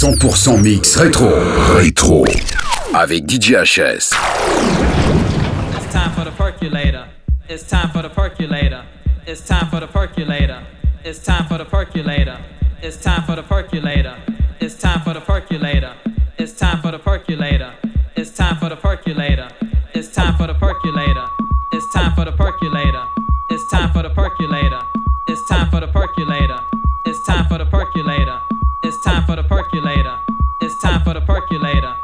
100% mix rétro. Rétro. Avec DJ HS. It's time for the percolator. It's time for the percolator. It's time for the percolator. It's time for the percolator. It's time for the percolator. It's time for the percolator. It's time for the percolator. It's time for the percolator. It's time for the percolator. It's time for the percolator. It's time for the percolator. It's time for the percolator. It's time for the percolator. Percolator. It's time for the percolator.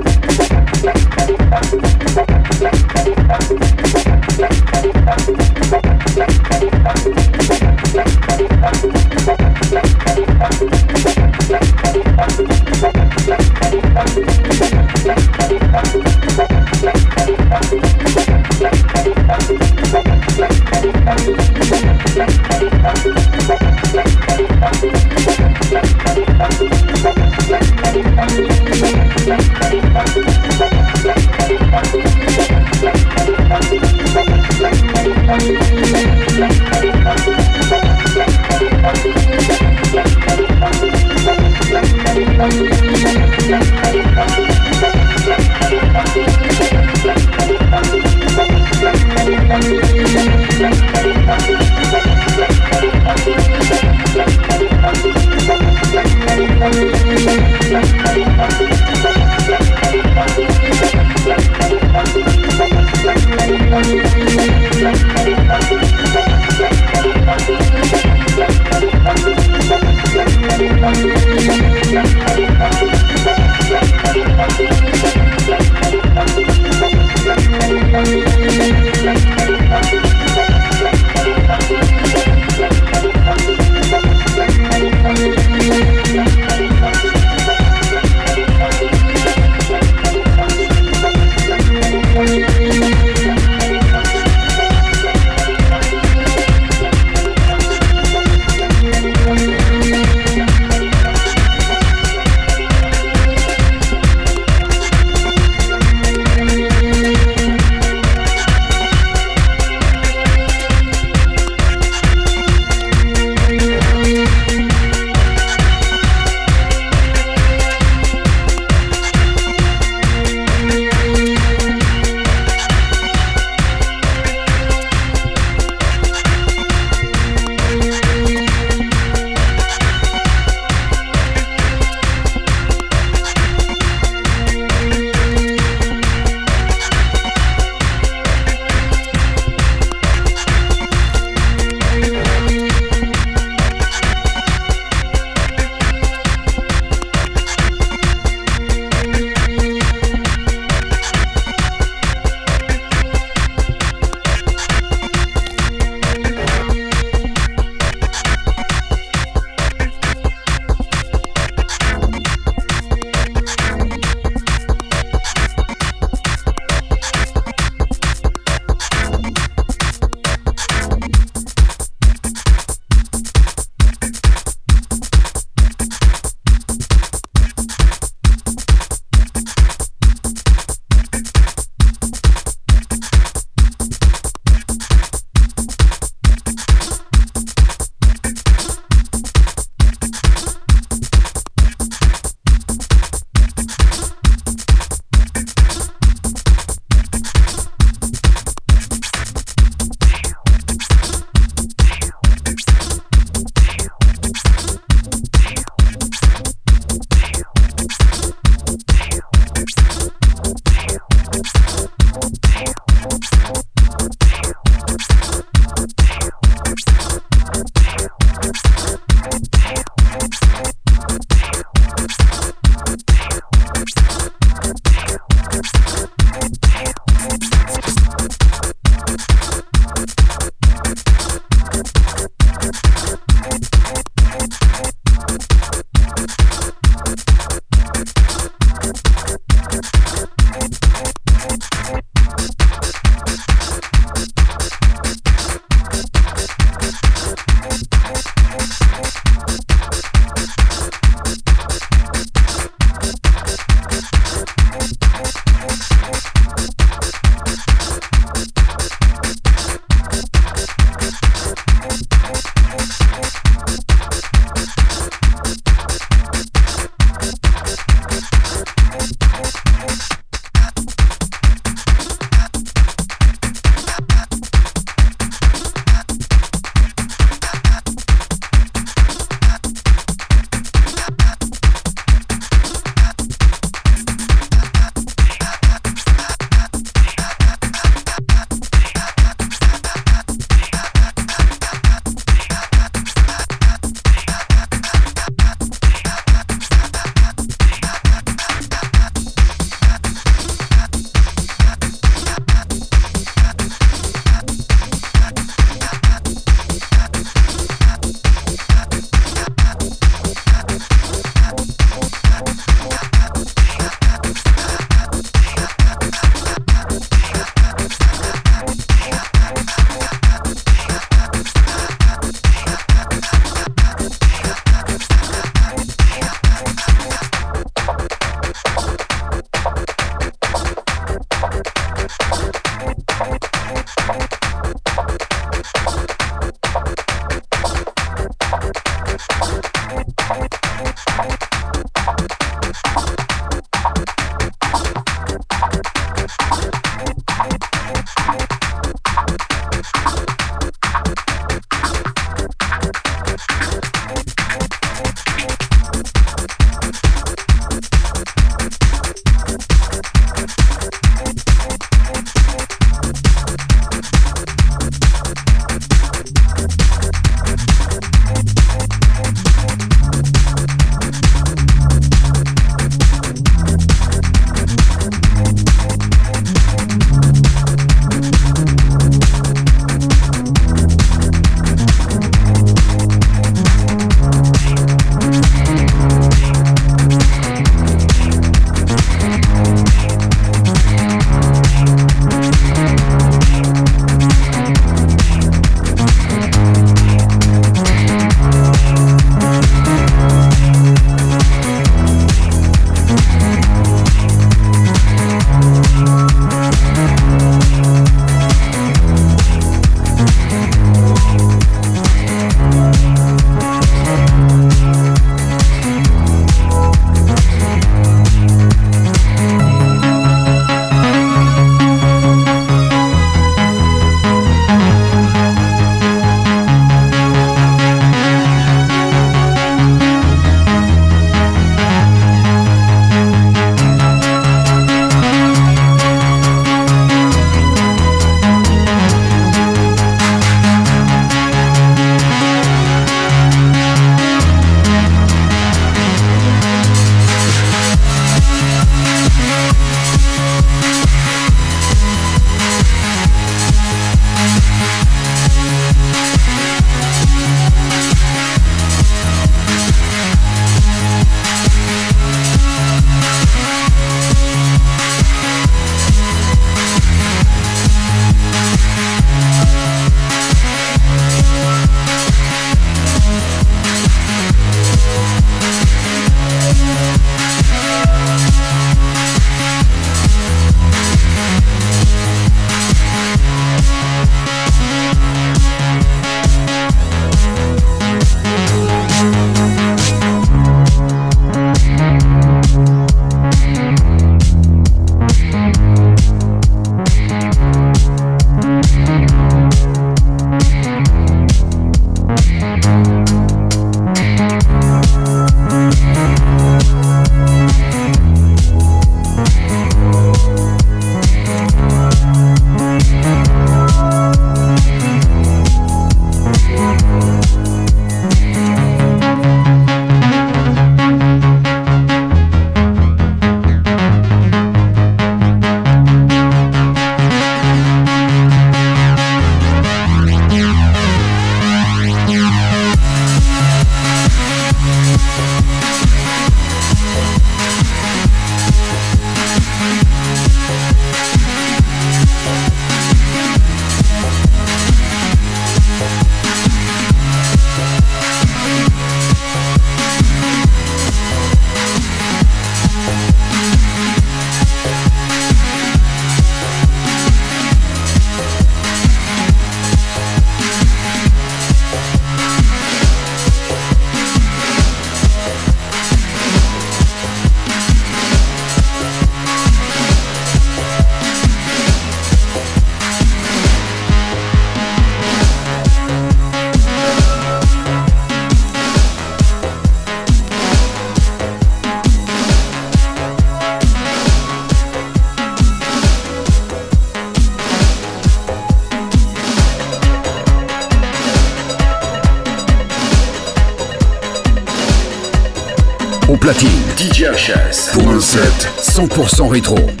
100% rétro.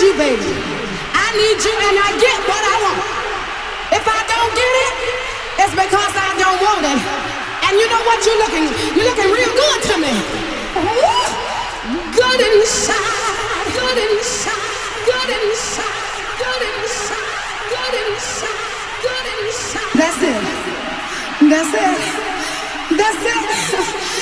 you, baby. I need you and I get what I want. If I don't get it, it's because I don't want it. And you know what? You're looking, you're looking real good to me. Ooh, good inside, good inside, good inside, good inside, good inside, good inside. That's it. That's it. That's it.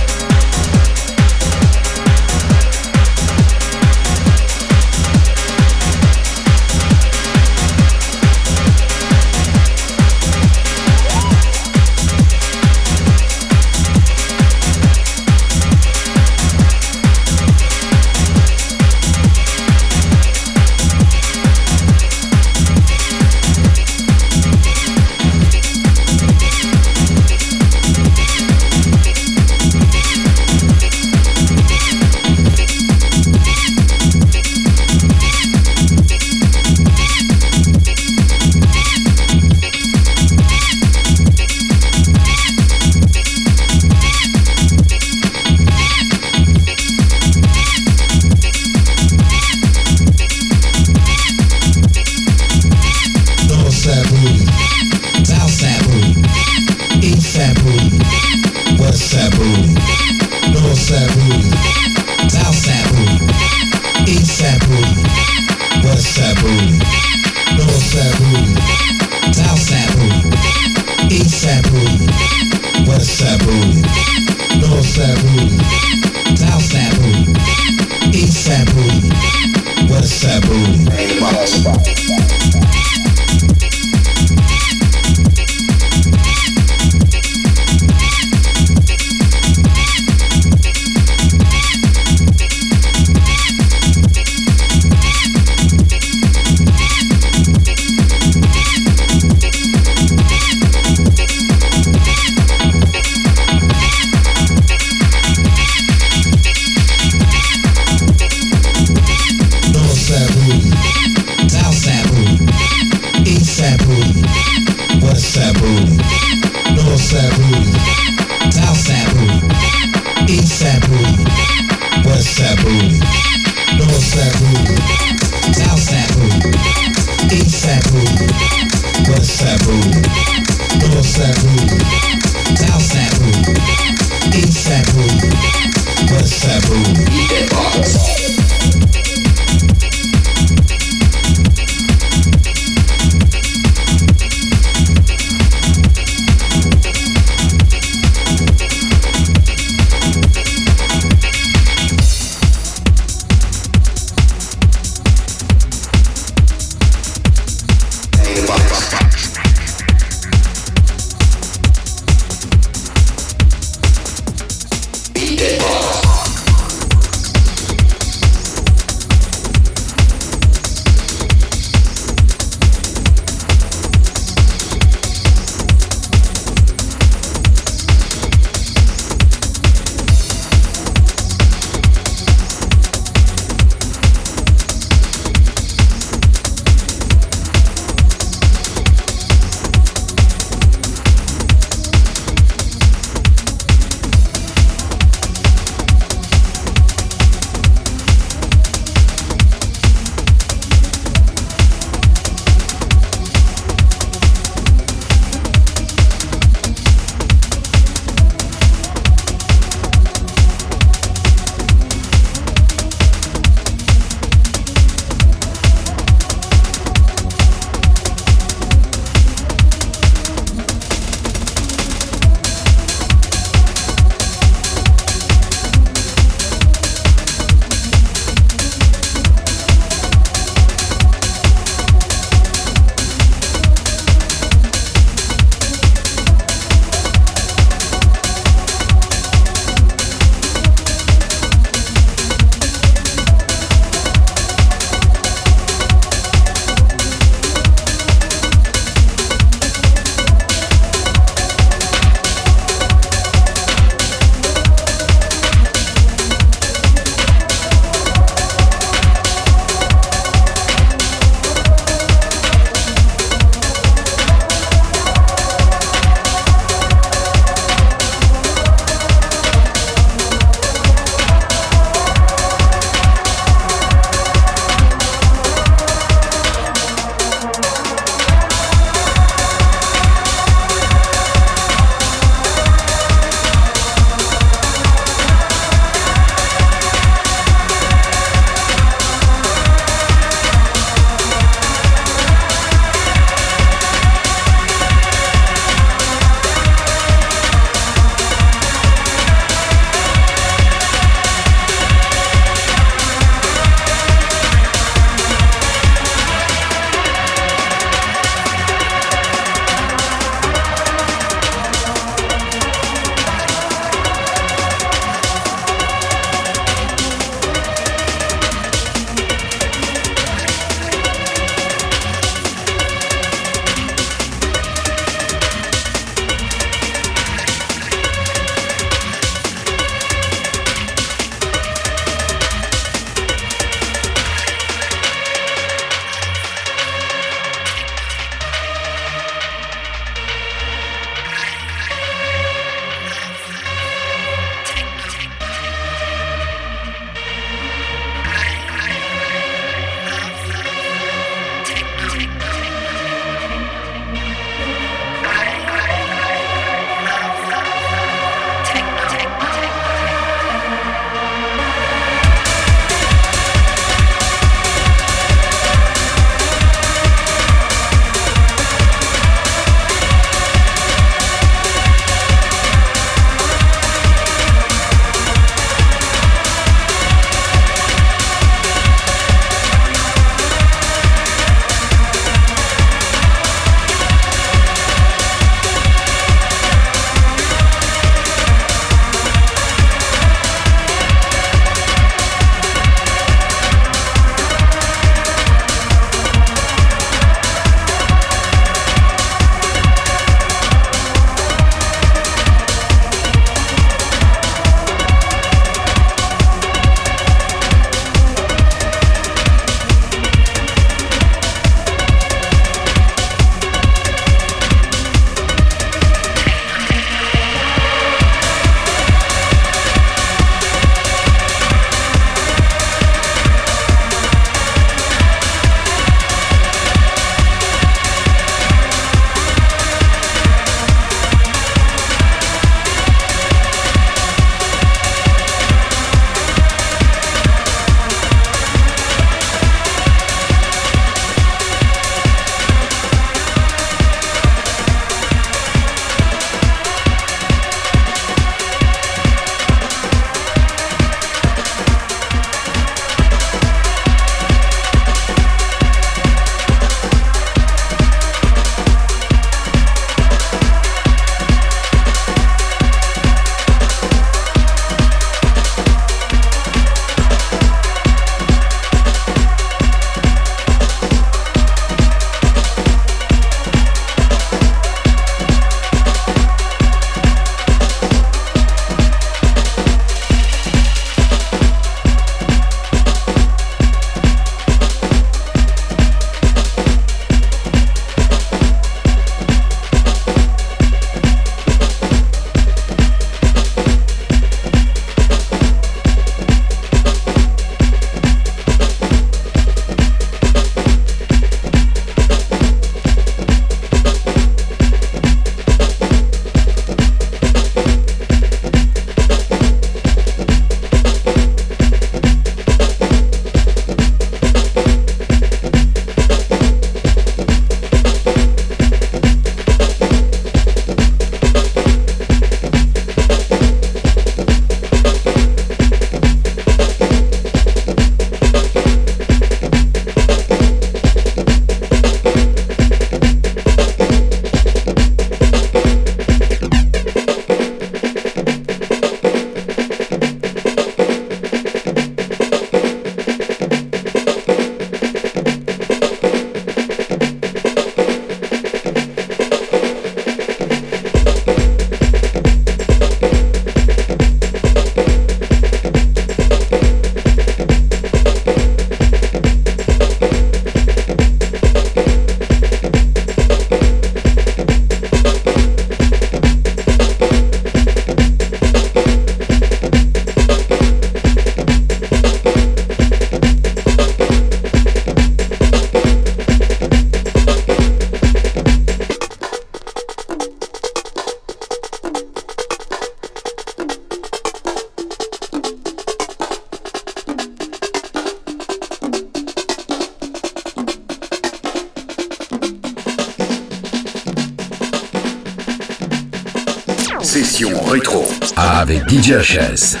avec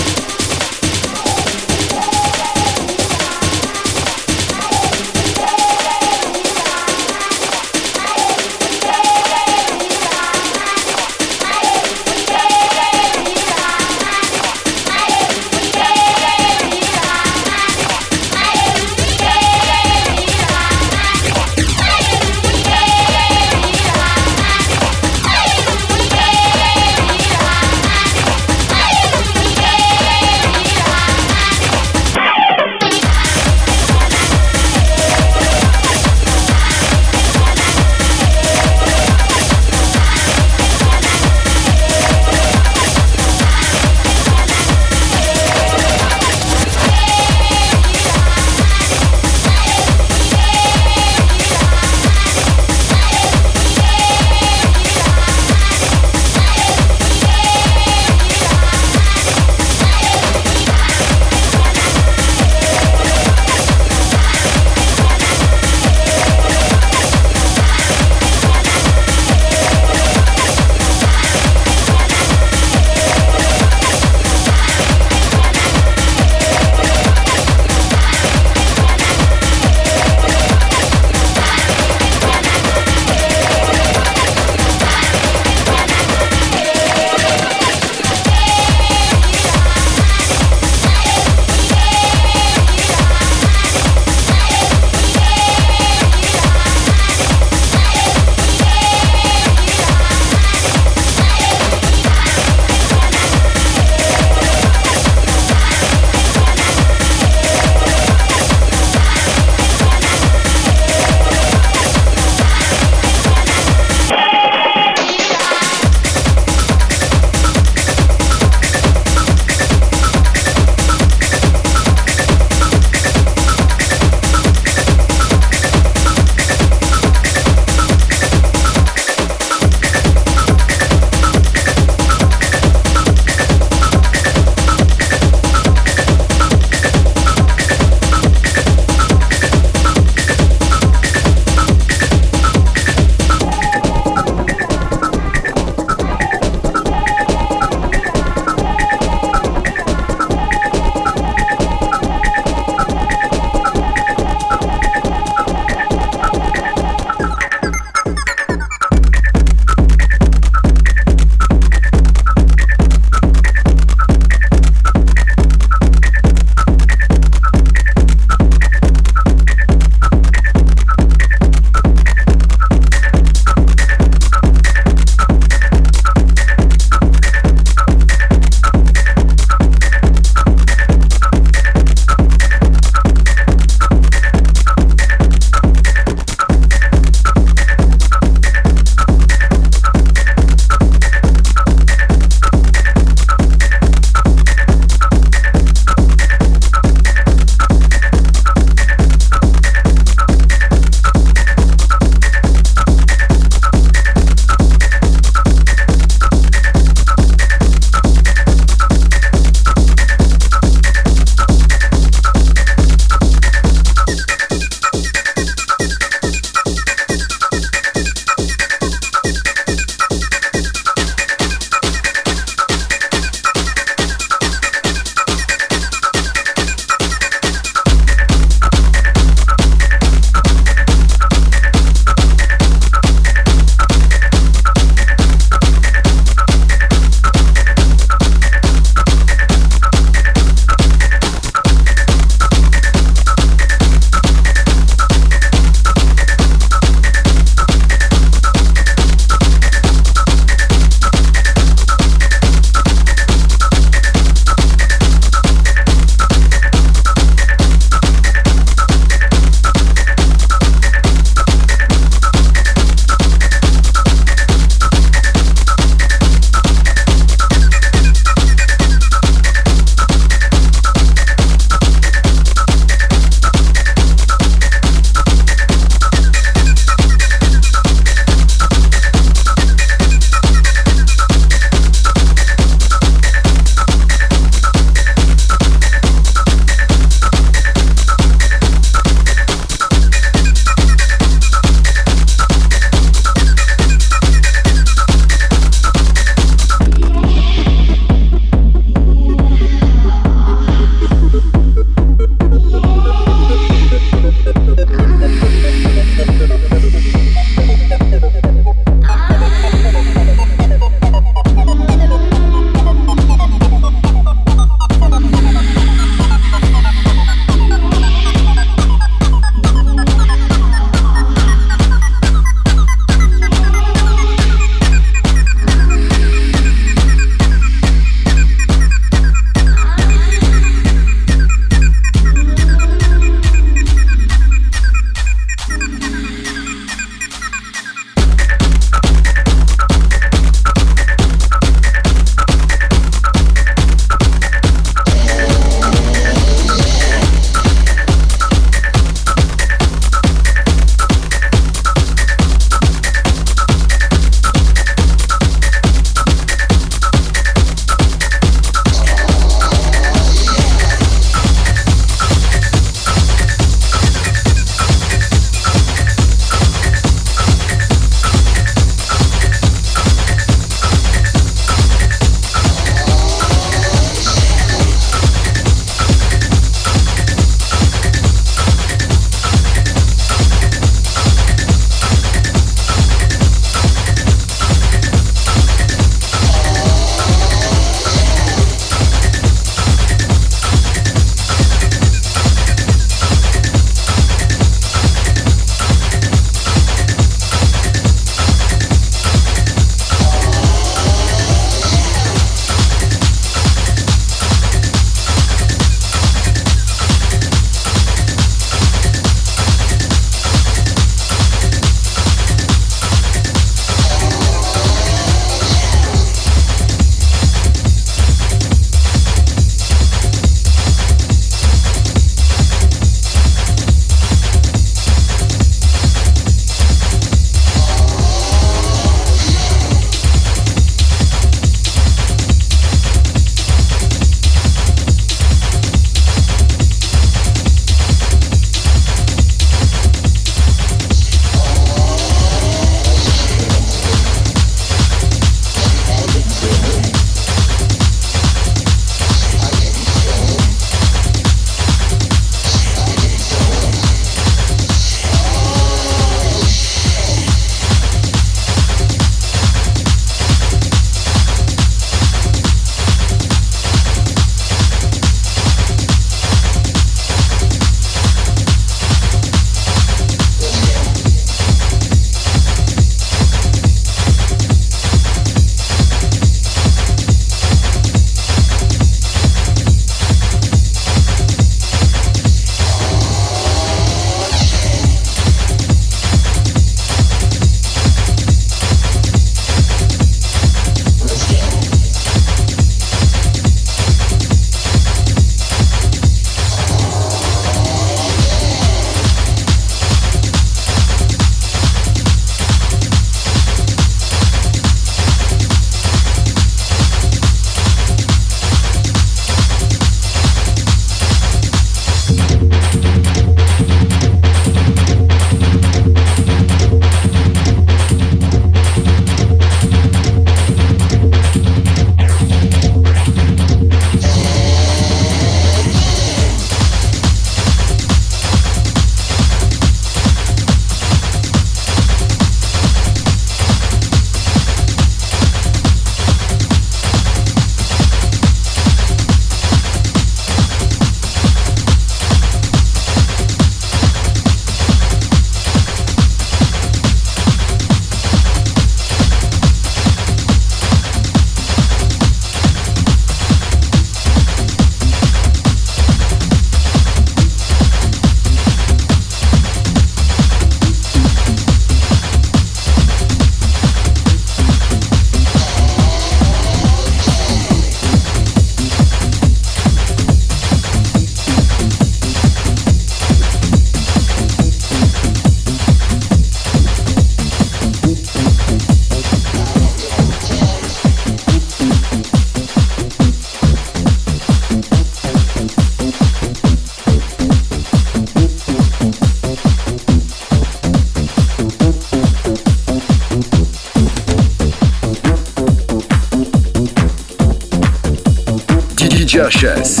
DJ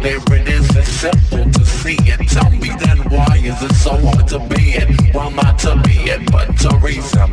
There it is, it's simple to see it Tell me then why is it so hard to be it? Why not to be it? But to reason